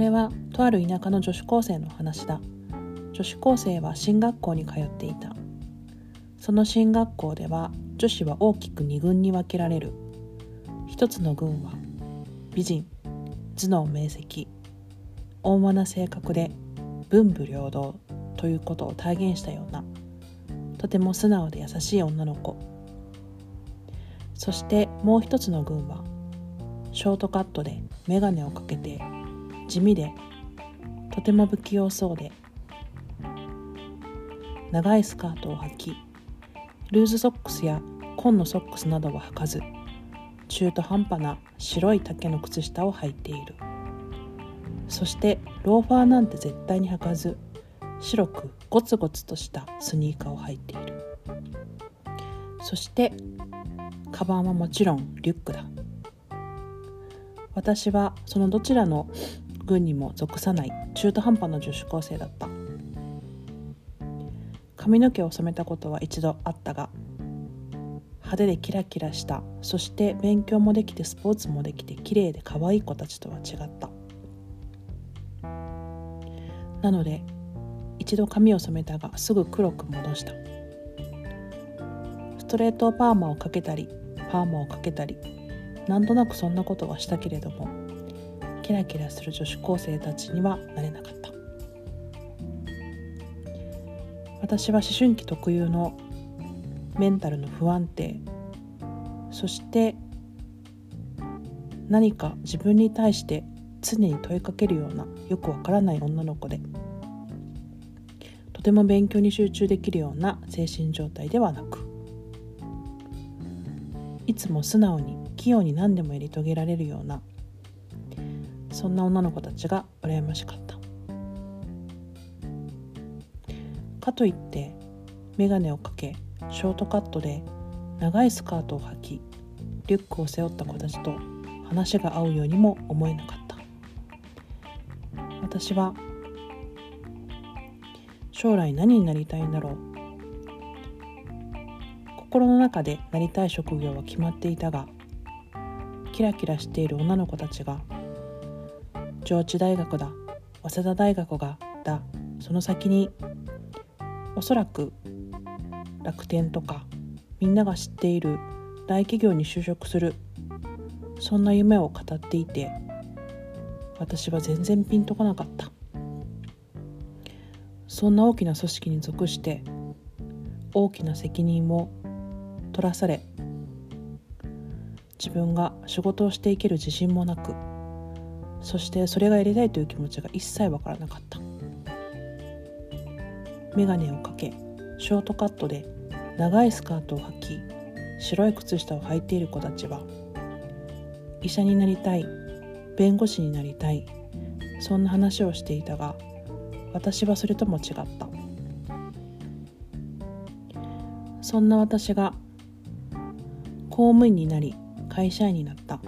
これはとある田舎の女子高生の話だ。女子高生は進学校に通っていた。その進学校では女子は大きく2軍に分けられる。一つの軍は美人頭脳明晰温和な性格で文武両道ということを体現したような。とても素直で優しい女の子。そしてもう一つの軍はショートカットで眼鏡をかけて地味でとても不器用そうで長いスカートを履きルーズソックスや紺のソックスなどは履かず中途半端な白い丈の靴下を履いている。そしてローファーなんて絶対に履かず白くゴツゴツとしたスニーカーを履いている。そしてカバンはもちろんリュックだ。私はそのどちらの軍にも属さない中途半端な女子高生だった。髪の毛を染めたことは一度あったが派手でキラキラしたそして勉強もできてスポーツもできて綺麗で可愛い子たちとは違った。なので一度髪を染めたがすぐ黒く戻した。ストレートパーマをかけたりパーマをかけたりなんとなくそんなことはしたけれどもキラキラする女子高生たちにはなれなかった。私は思春期特有のメンタルの不安定。そして何か自分に対して常に問いかけるようなよくわからない女の子でとても勉強に集中できるような精神状態ではなくいつも素直に器用に何でもやり遂げられるようなそんな女の子たちが羨ましかった。かといって眼鏡をかけショートカットで長いスカートを履きリュックを背負った子たちと話が合うようにも思えなかった。私は将来何になりたいんだろう。心の中でなりたい職業は決まっていたがキラキラしている女の子たちが上智大学だ。早稲田大学がだ。その先におそらく楽天とかみんなが知っている大企業に就職するそんな夢を語っていて私は全然ピンとこなかった。そんな大きな組織に属して大きな責任を取らされ自分が仕事をしていける自信もなくそしてそれがやりたいという気持ちが一切わからなかった。眼鏡をかけショートカットで長いスカートを履き白い靴下を履いている子たちは医者になりたい弁護士になりたいそんな話をしていたが私はそれとも違った。そんな私が公務員になり会社員になった。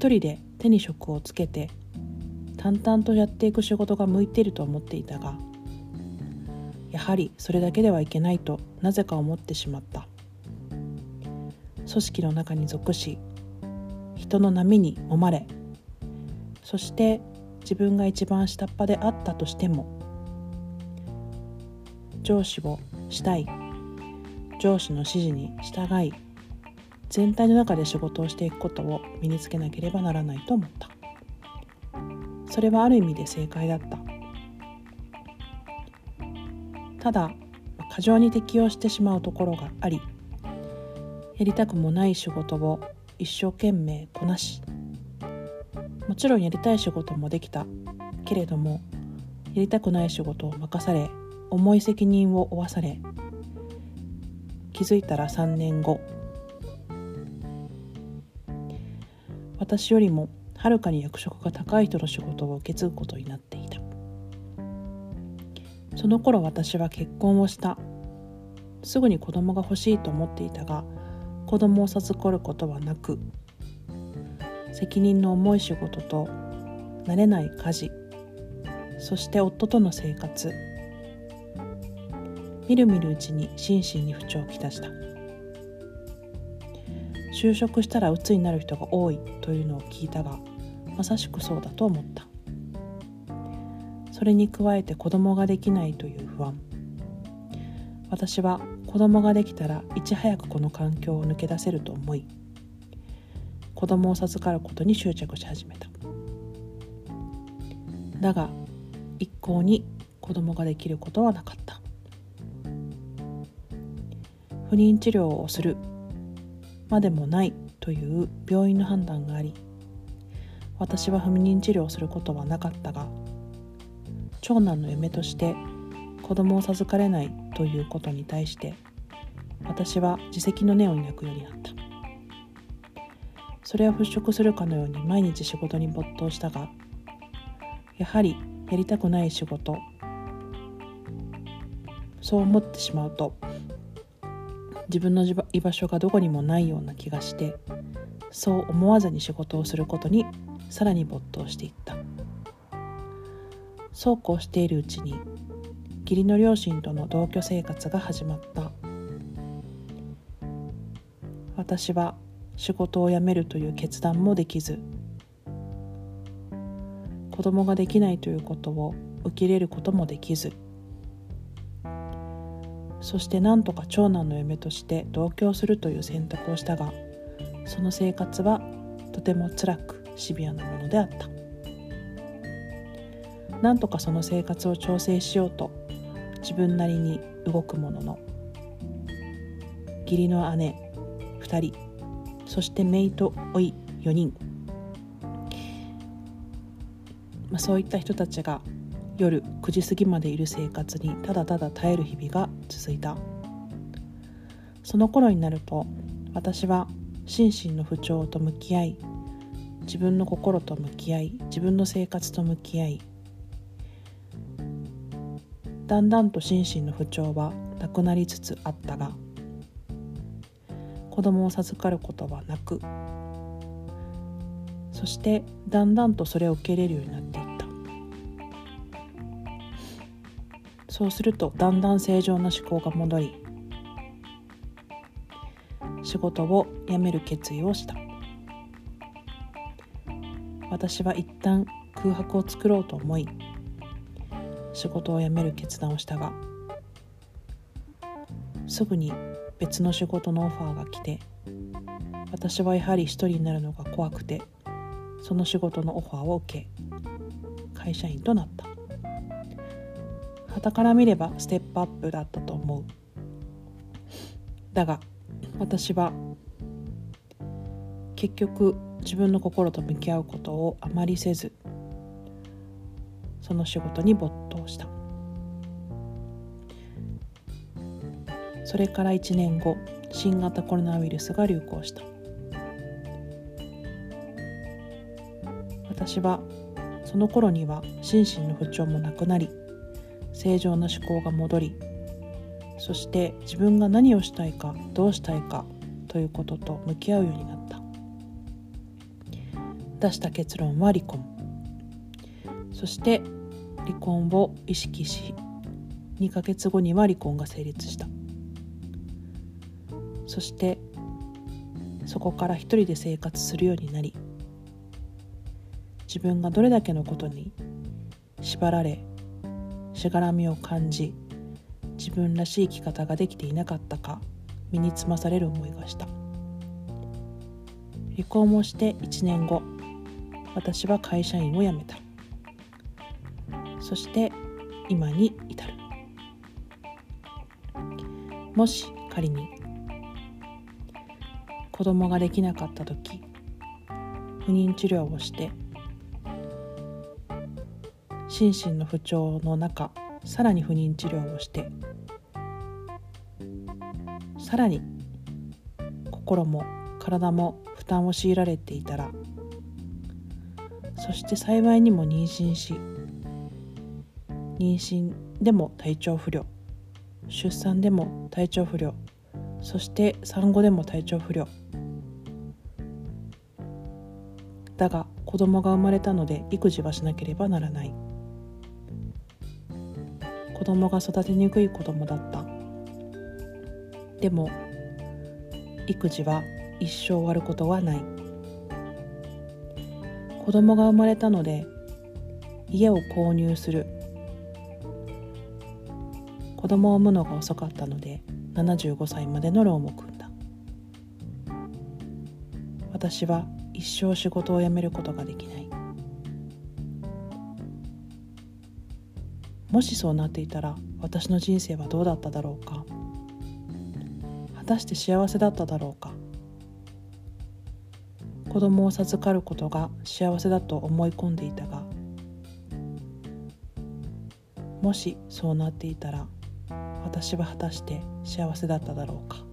一人で手に職をつけて淡々とやっていく仕事が向いていると思っていたがやはりそれだけではいけないとなぜか思ってしまった。組織の中に属し人の波に揉まれそして自分が一番下っ端であったとしても上司をしたい上司の指示に従い全体の中で仕事をしていくことを身につけなければならないと思った。それはある意味で正解だった。ただ過剰に適応してしまうところがありやりたくもない仕事を一生懸命こなしもちろんやりたい仕事もできた。けれどもやりたくない仕事を任され重い責任を負わされ気づいたら3年後私よりもはるかに役職が高い人の仕事を受け継ぐことになっていた。その頃私は結婚をした。すぐに子供が欲しいと思っていたが子供を授かることはなく責任の重い仕事と慣れない家事そして夫との生活みるみるうちに心身に不調をきたした。就職したら鬱になる人が多いというのを聞いたがまさしくそうだと思った。それに加えて子供ができないという不安。私は子供ができたらいち早くこの環境を抜け出せると思い子供を授かることに執着し始めた。だが一向に子供ができることはなかった。不妊治療をするまでもないという病院の判断があり私は不妊治療をすることはなかったが長男の嫁として子供を授かれないということに対して私は自責の念を抱くようになった。それを払拭するかのように毎日仕事に没頭したがやはりやりたくない仕事そう思ってしまうと自分の居場所がどこにもないような気がしてそう思わずに仕事をすることにさらに没頭していった。そうこうしているうちに義理の両親との同居生活が始まった。私は仕事を辞めるという決断もできず子供ができないということを受け入れることもできずそしてなんとか長男の嫁として同居するという選択をしたがその生活はとても辛くシビアなものであった。なんとかその生活を調整しようと自分なりに動くものの義理の姉2人そして姪と甥4人、まあ、そういった人たちが夜9時過ぎまでいる生活にただただ耐える日々が続いた。その頃になると私は心身の不調と向き合い自分の心と向き合い自分の生活と向き合いだんだんと心身の不調はなくなりつつあったが子供を授かることはなくそしてだんだんとそれを受け入れるようになっていたそうするとだんだん正常な思考が戻り仕事を辞める決意をした。私は一旦空白を作ろうと思い仕事を辞める決断をしたがすぐに別の仕事のオファーが来て私はやはり一人になるのが怖くてその仕事のオファーを受け会社員となった。傍から見ればステップアップだったと思う。だが私は結局自分の心と向き合うことをあまりせずその仕事に没頭した。それから1年後新型コロナウイルスが流行した。私はその頃には心身の不調もなくなり正常な思考が戻りそして自分が何をしたいかどうしたいかということと向き合うようになった。出した結論は離婚。そして離婚を意識し2ヶ月後には離婚が成立した。そしてそこから一人で生活するようになり自分がどれだけのことに縛られしがらみを感じ自分らしい生き方ができていなかったか身につまされる思いがした。離婚をして1年後私は会社員を辞めた。そして今に至る。もし仮に子供ができなかった時不妊治療をして心身の不調の中さらに不妊治療をしてさらに心も体も負担を強いられていたらそして幸いにも妊娠し妊娠でも体調不良出産でも体調不良そして産後でも体調不良。だが子供が生まれたので育児はしなければならない。供が育てにくい子供だった。でも育児は一生終わることはない。子供が生まれたので家を購入する。子供を産むのが遅かったので75歳までのローンを組んだ。私は一生仕事を辞めることができない。もしそうなっていたら私の人生はどうだっただろうか？果たして幸せだっただろうか？子供を授かることが幸せだと思い込んでいたがもしそうなっていたら私は果たして幸せだっただろうか？